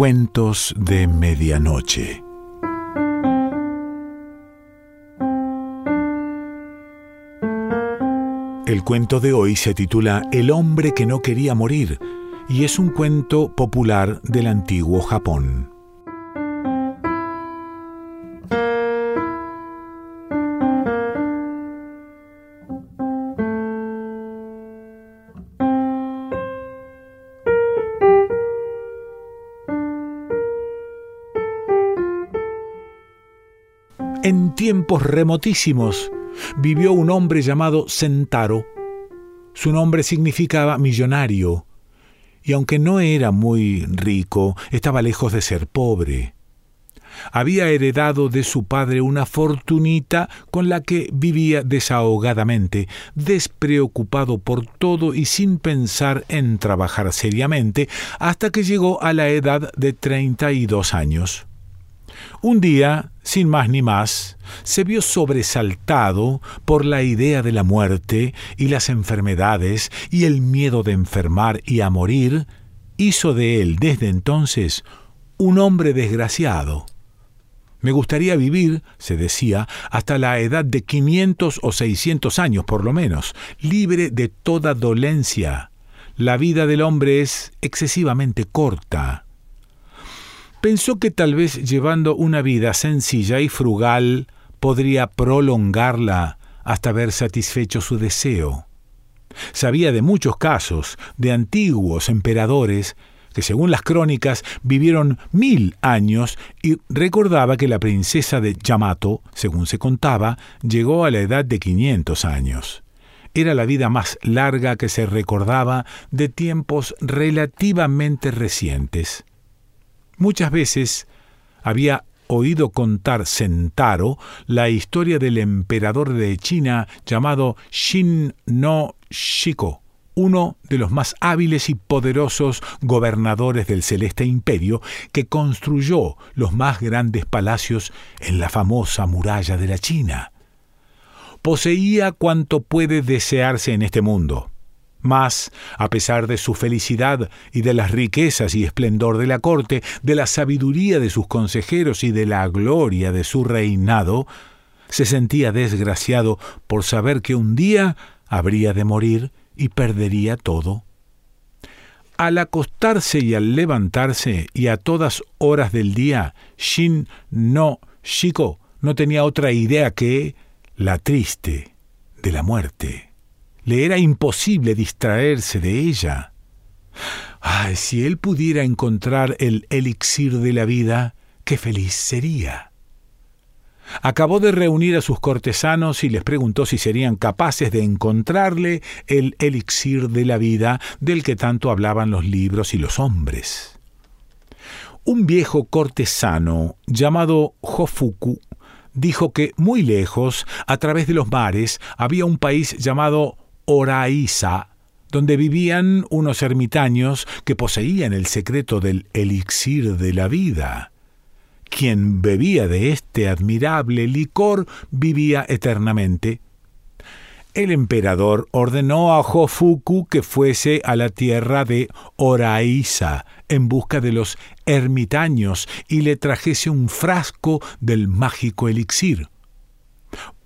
Cuentos de Medianoche. El cuento de hoy se titula El hombre que no quería morir y es un cuento popular del antiguo Japón. En tiempos remotísimos vivió un hombre llamado Sentaro. Su nombre significaba millonario, y aunque no era muy rico, estaba lejos de ser pobre. Había heredado de su padre una fortunita con la que vivía desahogadamente, despreocupado por todo y sin pensar en trabajar seriamente, hasta que llegó a la edad de treinta y dos años. Un día, sin más ni más, se vio sobresaltado por la idea de la muerte y las enfermedades y el miedo de enfermar y a morir, hizo de él desde entonces un hombre desgraciado. Me gustaría vivir, se decía, hasta la edad de quinientos o seiscientos años por lo menos, libre de toda dolencia. La vida del hombre es excesivamente corta pensó que tal vez llevando una vida sencilla y frugal podría prolongarla hasta haber satisfecho su deseo. Sabía de muchos casos de antiguos emperadores que según las crónicas vivieron mil años y recordaba que la princesa de Yamato, según se contaba, llegó a la edad de quinientos años. Era la vida más larga que se recordaba de tiempos relativamente recientes. Muchas veces había oído contar Sentaro la historia del emperador de China llamado Shin no Shiko, uno de los más hábiles y poderosos gobernadores del celeste imperio que construyó los más grandes palacios en la famosa muralla de la China. Poseía cuanto puede desearse en este mundo mas, a pesar de su felicidad y de las riquezas y esplendor de la corte, de la sabiduría de sus consejeros y de la gloria de su reinado, se sentía desgraciado por saber que un día habría de morir y perdería todo. Al acostarse y al levantarse y a todas horas del día, Shin no Shiko no tenía otra idea que la triste de la muerte. Le era imposible distraerse de ella. Ay, si él pudiera encontrar el elixir de la vida, qué feliz sería. Acabó de reunir a sus cortesanos y les preguntó si serían capaces de encontrarle el elixir de la vida del que tanto hablaban los libros y los hombres. Un viejo cortesano llamado Hofuku dijo que muy lejos, a través de los mares, había un país llamado Oraiza, donde vivían unos ermitaños que poseían el secreto del elixir de la vida. Quien bebía de este admirable licor vivía eternamente. El emperador ordenó a Hofuku que fuese a la tierra de Oraiza en busca de los ermitaños y le trajese un frasco del mágico elixir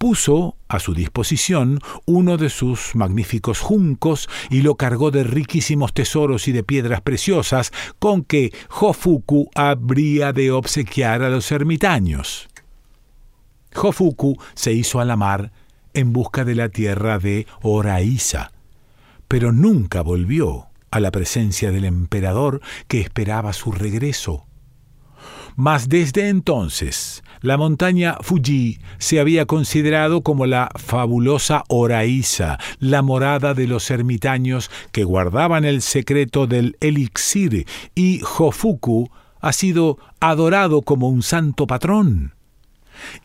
puso a su disposición uno de sus magníficos juncos y lo cargó de riquísimos tesoros y de piedras preciosas con que Hofuku habría de obsequiar a los ermitaños. Hofuku se hizo a la mar en busca de la tierra de Oraiza, pero nunca volvió a la presencia del emperador que esperaba su regreso. Mas desde entonces la montaña Fuji se había considerado como la fabulosa Oraiza, la morada de los ermitaños que guardaban el secreto del elixir, y Hofuku ha sido adorado como un santo patrón.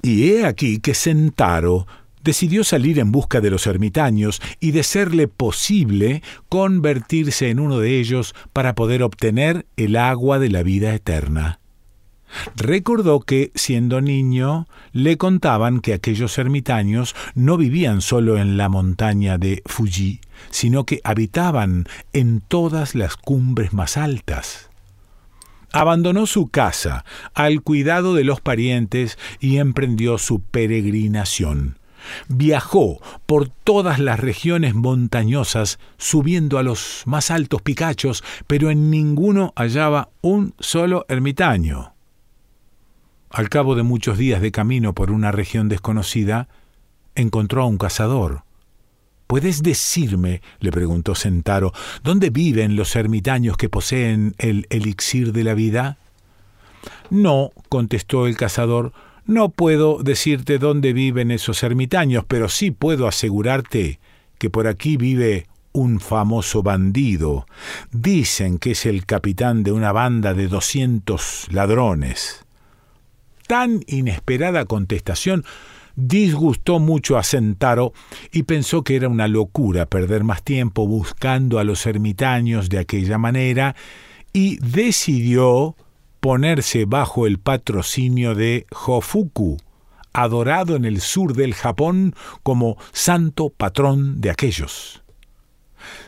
Y he aquí que Sentaro decidió salir en busca de los ermitaños y de serle posible convertirse en uno de ellos para poder obtener el agua de la vida eterna. Recordó que, siendo niño, le contaban que aquellos ermitaños no vivían solo en la montaña de Fuji, sino que habitaban en todas las cumbres más altas. abandonó su casa al cuidado de los parientes y emprendió su peregrinación. Viajó por todas las regiones montañosas, subiendo a los más altos picachos, pero en ninguno hallaba un solo ermitaño. Al cabo de muchos días de camino por una región desconocida, encontró a un cazador. ¿Puedes decirme, le preguntó Sentaro, dónde viven los ermitaños que poseen el elixir de la vida? No, contestó el cazador, no puedo decirte dónde viven esos ermitaños, pero sí puedo asegurarte que por aquí vive un famoso bandido. Dicen que es el capitán de una banda de doscientos ladrones. Tan inesperada contestación disgustó mucho a Sentaro y pensó que era una locura perder más tiempo buscando a los ermitaños de aquella manera y decidió ponerse bajo el patrocinio de Hofuku, adorado en el sur del Japón como santo patrón de aquellos.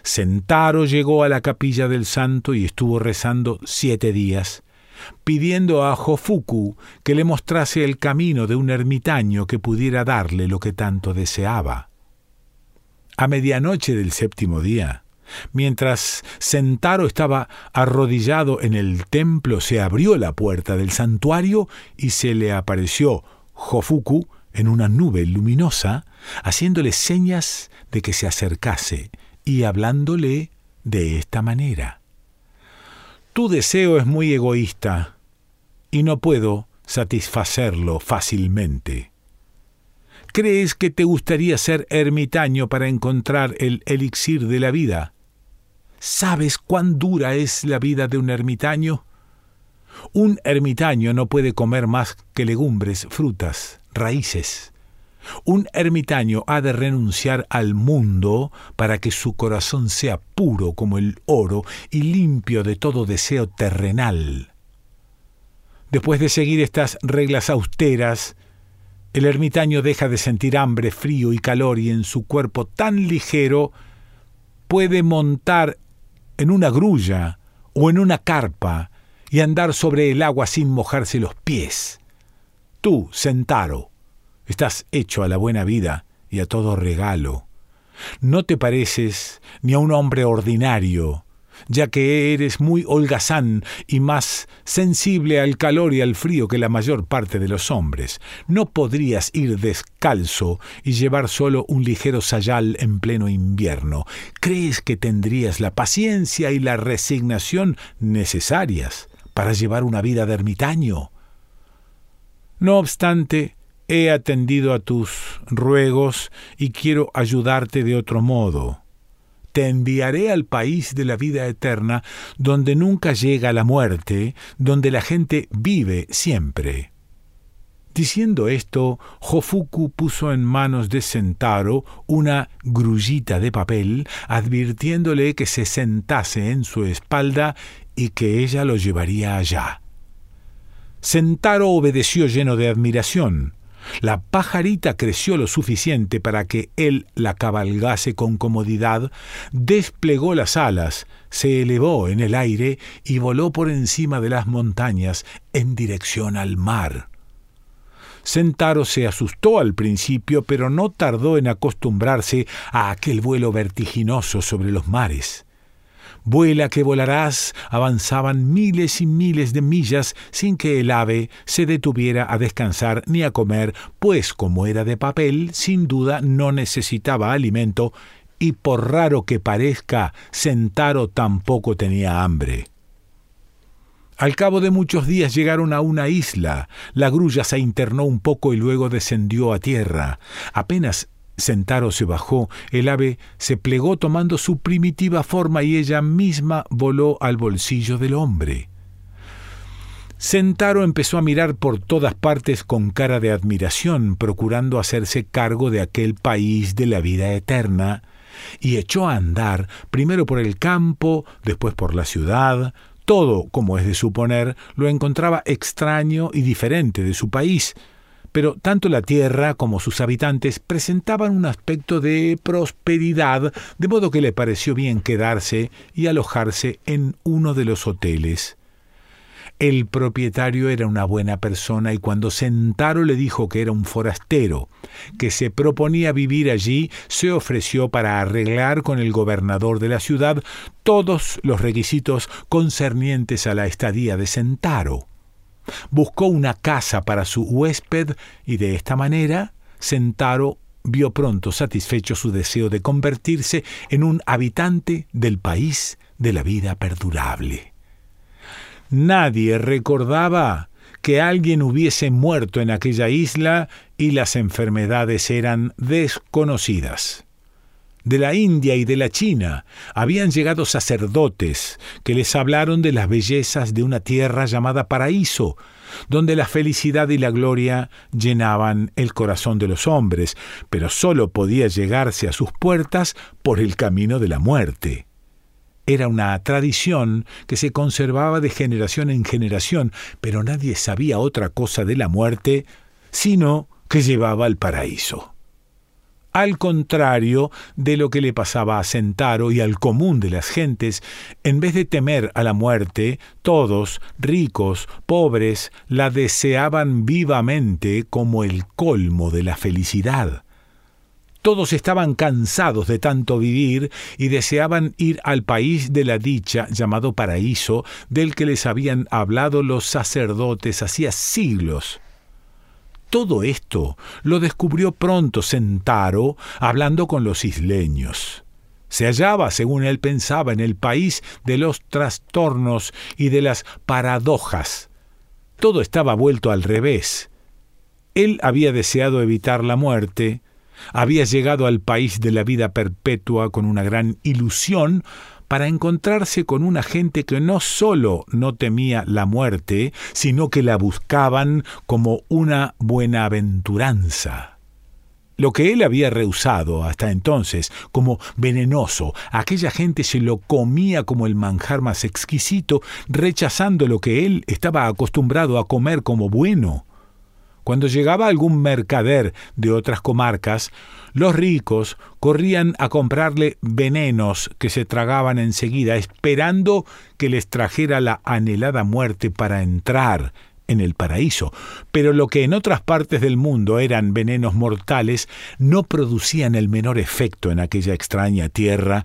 Sentaro llegó a la capilla del santo y estuvo rezando siete días, pidiendo a Hofuku que le mostrase el camino de un ermitaño que pudiera darle lo que tanto deseaba. A medianoche del séptimo día, Mientras Sentaro estaba arrodillado en el templo, se abrió la puerta del santuario y se le apareció Hofuku en una nube luminosa, haciéndole señas de que se acercase y hablándole de esta manera. Tu deseo es muy egoísta y no puedo satisfacerlo fácilmente. ¿Crees que te gustaría ser ermitaño para encontrar el elixir de la vida? ¿Sabes cuán dura es la vida de un ermitaño? Un ermitaño no puede comer más que legumbres, frutas, raíces. Un ermitaño ha de renunciar al mundo para que su corazón sea puro como el oro y limpio de todo deseo terrenal. Después de seguir estas reglas austeras, el ermitaño deja de sentir hambre, frío y calor y en su cuerpo tan ligero puede montar en una grulla o en una carpa y andar sobre el agua sin mojarse los pies. Tú, Sentaro, estás hecho a la buena vida y a todo regalo. No te pareces ni a un hombre ordinario, ya que eres muy holgazán y más sensible al calor y al frío que la mayor parte de los hombres. No podrías ir descalzo y llevar solo un ligero sayal en pleno invierno. ¿Crees que tendrías la paciencia y la resignación necesarias para llevar una vida de ermitaño? No obstante, he atendido a tus ruegos y quiero ayudarte de otro modo te enviaré al país de la vida eterna, donde nunca llega la muerte, donde la gente vive siempre. Diciendo esto, Jofuku puso en manos de Sentaro una grullita de papel, advirtiéndole que se sentase en su espalda y que ella lo llevaría allá. Sentaro obedeció lleno de admiración. La pajarita creció lo suficiente para que él la cabalgase con comodidad, desplegó las alas, se elevó en el aire y voló por encima de las montañas en dirección al mar. Sentaro se asustó al principio, pero no tardó en acostumbrarse a aquel vuelo vertiginoso sobre los mares. Vuela que volarás, avanzaban miles y miles de millas sin que el ave se detuviera a descansar ni a comer, pues como era de papel, sin duda no necesitaba alimento, y por raro que parezca, Sentaro tampoco tenía hambre. Al cabo de muchos días llegaron a una isla. La grulla se internó un poco y luego descendió a tierra. Apenas Sentaro se bajó, el ave se plegó tomando su primitiva forma y ella misma voló al bolsillo del hombre. Sentaro empezó a mirar por todas partes con cara de admiración, procurando hacerse cargo de aquel país de la vida eterna, y echó a andar, primero por el campo, después por la ciudad, todo, como es de suponer, lo encontraba extraño y diferente de su país, pero tanto la tierra como sus habitantes presentaban un aspecto de prosperidad, de modo que le pareció bien quedarse y alojarse en uno de los hoteles. El propietario era una buena persona y cuando Sentaro le dijo que era un forastero, que se proponía vivir allí, se ofreció para arreglar con el gobernador de la ciudad todos los requisitos concernientes a la estadía de Sentaro. Buscó una casa para su huésped y de esta manera Sentaro vio pronto satisfecho su deseo de convertirse en un habitante del país de la vida perdurable. Nadie recordaba que alguien hubiese muerto en aquella isla y las enfermedades eran desconocidas. De la India y de la China habían llegado sacerdotes que les hablaron de las bellezas de una tierra llamada paraíso, donde la felicidad y la gloria llenaban el corazón de los hombres, pero sólo podía llegarse a sus puertas por el camino de la muerte. Era una tradición que se conservaba de generación en generación, pero nadie sabía otra cosa de la muerte sino que llevaba al paraíso al contrario de lo que le pasaba a Sentaro y al común de las gentes, en vez de temer a la muerte, todos, ricos, pobres, la deseaban vivamente como el colmo de la felicidad. Todos estaban cansados de tanto vivir y deseaban ir al país de la dicha llamado paraíso, del que les habían hablado los sacerdotes hacía siglos. Todo esto lo descubrió pronto Sentaro hablando con los isleños. Se hallaba, según él pensaba, en el país de los trastornos y de las paradojas. Todo estaba vuelto al revés. Él había deseado evitar la muerte, había llegado al país de la vida perpetua con una gran ilusión, para encontrarse con una gente que no sólo no temía la muerte, sino que la buscaban como una buenaventuranza. Lo que él había rehusado hasta entonces como venenoso, aquella gente se lo comía como el manjar más exquisito, rechazando lo que él estaba acostumbrado a comer como bueno. Cuando llegaba algún mercader de otras comarcas, los ricos corrían a comprarle venenos que se tragaban enseguida, esperando que les trajera la anhelada muerte para entrar en el paraíso. Pero lo que en otras partes del mundo eran venenos mortales no producían el menor efecto en aquella extraña tierra,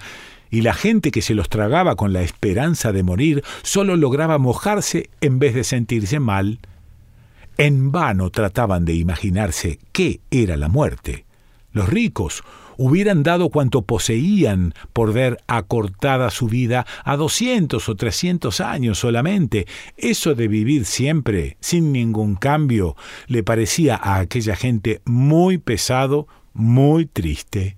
y la gente que se los tragaba con la esperanza de morir solo lograba mojarse en vez de sentirse mal en vano trataban de imaginarse qué era la muerte. Los ricos hubieran dado cuanto poseían por ver acortada su vida a doscientos o trescientos años solamente. Eso de vivir siempre, sin ningún cambio, le parecía a aquella gente muy pesado, muy triste.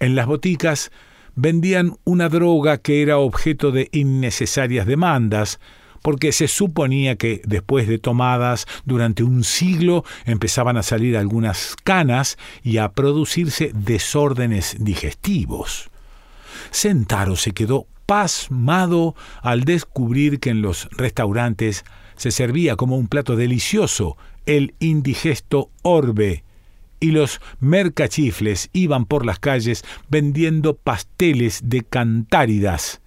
En las boticas vendían una droga que era objeto de innecesarias demandas, porque se suponía que después de tomadas durante un siglo empezaban a salir algunas canas y a producirse desórdenes digestivos. Sentaro se quedó pasmado al descubrir que en los restaurantes se servía como un plato delicioso el indigesto orbe, y los mercachifles iban por las calles vendiendo pasteles de cantáridas,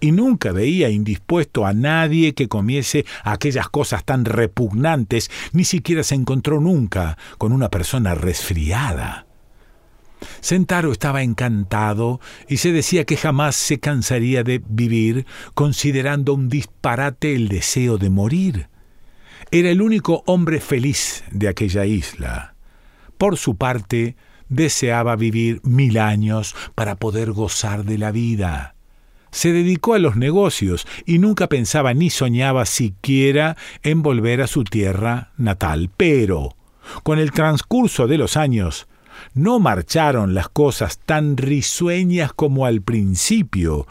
y nunca veía indispuesto a nadie que comiese aquellas cosas tan repugnantes, ni siquiera se encontró nunca con una persona resfriada. Sentaro estaba encantado y se decía que jamás se cansaría de vivir, considerando un disparate el deseo de morir. Era el único hombre feliz de aquella isla. Por su parte, deseaba vivir mil años para poder gozar de la vida se dedicó a los negocios y nunca pensaba ni soñaba siquiera en volver a su tierra natal. Pero, con el transcurso de los años, no marcharon las cosas tan risueñas como al principio.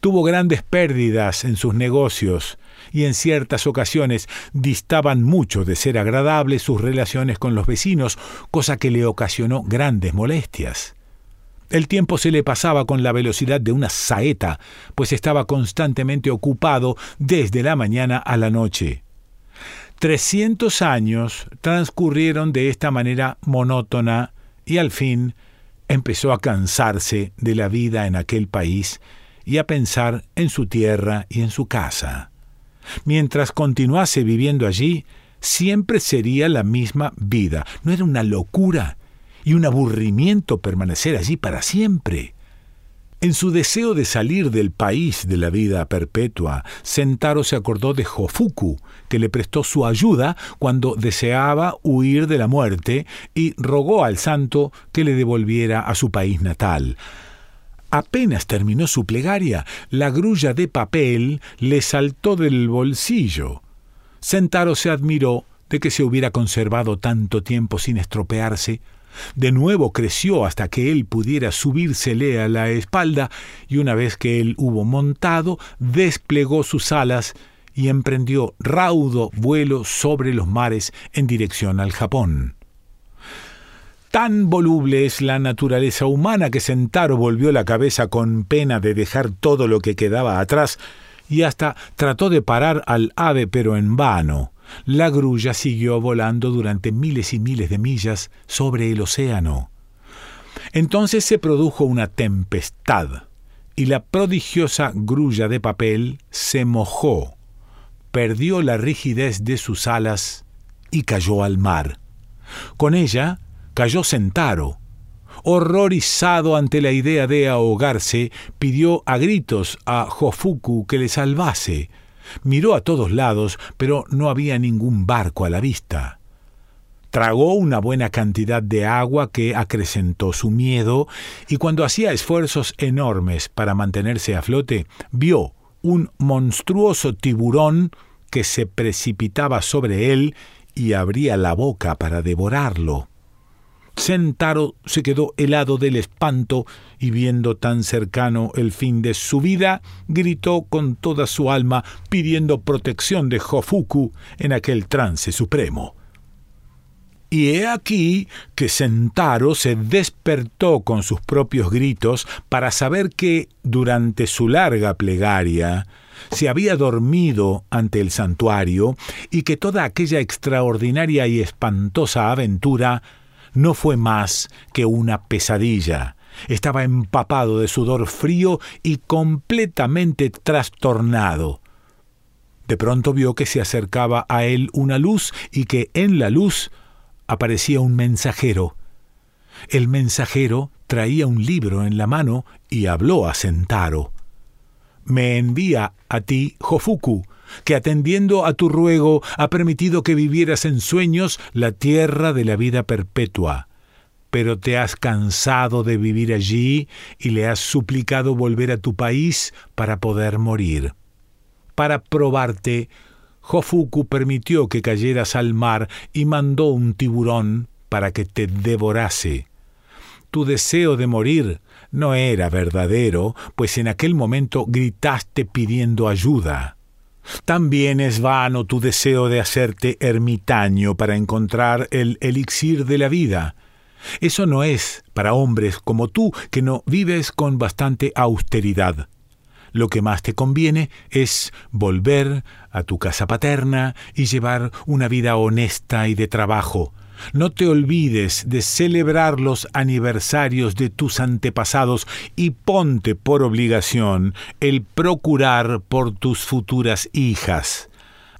Tuvo grandes pérdidas en sus negocios y en ciertas ocasiones distaban mucho de ser agradables sus relaciones con los vecinos, cosa que le ocasionó grandes molestias. El tiempo se le pasaba con la velocidad de una saeta, pues estaba constantemente ocupado desde la mañana a la noche. Trescientos años transcurrieron de esta manera monótona y al fin empezó a cansarse de la vida en aquel país y a pensar en su tierra y en su casa. Mientras continuase viviendo allí, siempre sería la misma vida. ¿No era una locura y un aburrimiento permanecer allí para siempre? En su deseo de salir del país de la vida perpetua, Sentaro se acordó de Jofuku, que le prestó su ayuda cuando deseaba huir de la muerte y rogó al santo que le devolviera a su país natal. Apenas terminó su plegaria, la grulla de papel le saltó del bolsillo. Sentaro se admiró de que se hubiera conservado tanto tiempo sin estropearse, de nuevo creció hasta que él pudiera subírsele a la espalda, y una vez que él hubo montado, desplegó sus alas y emprendió raudo vuelo sobre los mares en dirección al Japón. Tan voluble es la naturaleza humana que Sentaro volvió la cabeza con pena de dejar todo lo que quedaba atrás y hasta trató de parar al ave pero en vano. La grulla siguió volando durante miles y miles de millas sobre el océano. Entonces se produjo una tempestad, y la prodigiosa grulla de papel se mojó, perdió la rigidez de sus alas y cayó al mar. Con ella cayó Sentaro. Horrorizado ante la idea de ahogarse, pidió a gritos a Jofuku que le salvase, Miró a todos lados, pero no había ningún barco a la vista. Tragó una buena cantidad de agua que acrecentó su miedo, y cuando hacía esfuerzos enormes para mantenerse a flote, vio un monstruoso tiburón que se precipitaba sobre él y abría la boca para devorarlo. Sentaro se quedó helado del espanto y viendo tan cercano el fin de su vida, gritó con toda su alma pidiendo protección de Jofuku en aquel trance supremo. Y he aquí que Sentaro se despertó con sus propios gritos para saber que, durante su larga plegaria, se había dormido ante el santuario y que toda aquella extraordinaria y espantosa aventura no fue más que una pesadilla. Estaba empapado de sudor frío y completamente trastornado. De pronto vio que se acercaba a él una luz y que en la luz aparecía un mensajero. El mensajero traía un libro en la mano y habló a Sentaro. Me envía a ti Jofuku, que atendiendo a tu ruego ha permitido que vivieras en sueños la tierra de la vida perpetua. Pero te has cansado de vivir allí y le has suplicado volver a tu país para poder morir. Para probarte, Jofuku permitió que cayeras al mar y mandó un tiburón para que te devorase. Tu deseo de morir no era verdadero, pues en aquel momento gritaste pidiendo ayuda. También es vano tu deseo de hacerte ermitaño para encontrar el elixir de la vida. Eso no es para hombres como tú, que no vives con bastante austeridad. Lo que más te conviene es volver a tu casa paterna y llevar una vida honesta y de trabajo, no te olvides de celebrar los aniversarios de tus antepasados y ponte por obligación el procurar por tus futuras hijas.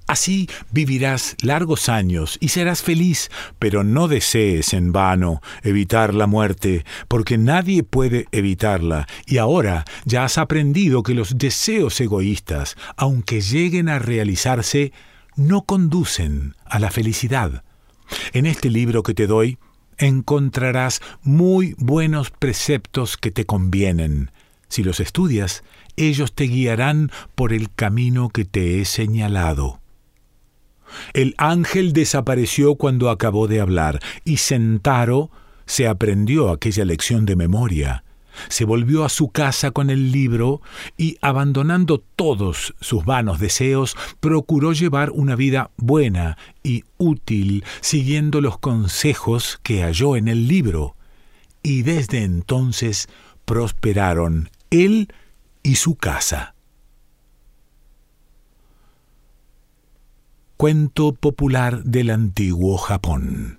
Así vivirás largos años y serás feliz, pero no desees en vano evitar la muerte, porque nadie puede evitarla, y ahora ya has aprendido que los deseos egoístas, aunque lleguen a realizarse, no conducen a la felicidad. En este libro que te doy encontrarás muy buenos preceptos que te convienen. Si los estudias, ellos te guiarán por el camino que te he señalado. El ángel desapareció cuando acabó de hablar, y Sentaro se aprendió aquella lección de memoria se volvió a su casa con el libro y, abandonando todos sus vanos deseos, procuró llevar una vida buena y útil, siguiendo los consejos que halló en el libro. Y desde entonces prosperaron él y su casa. Cuento popular del antiguo Japón.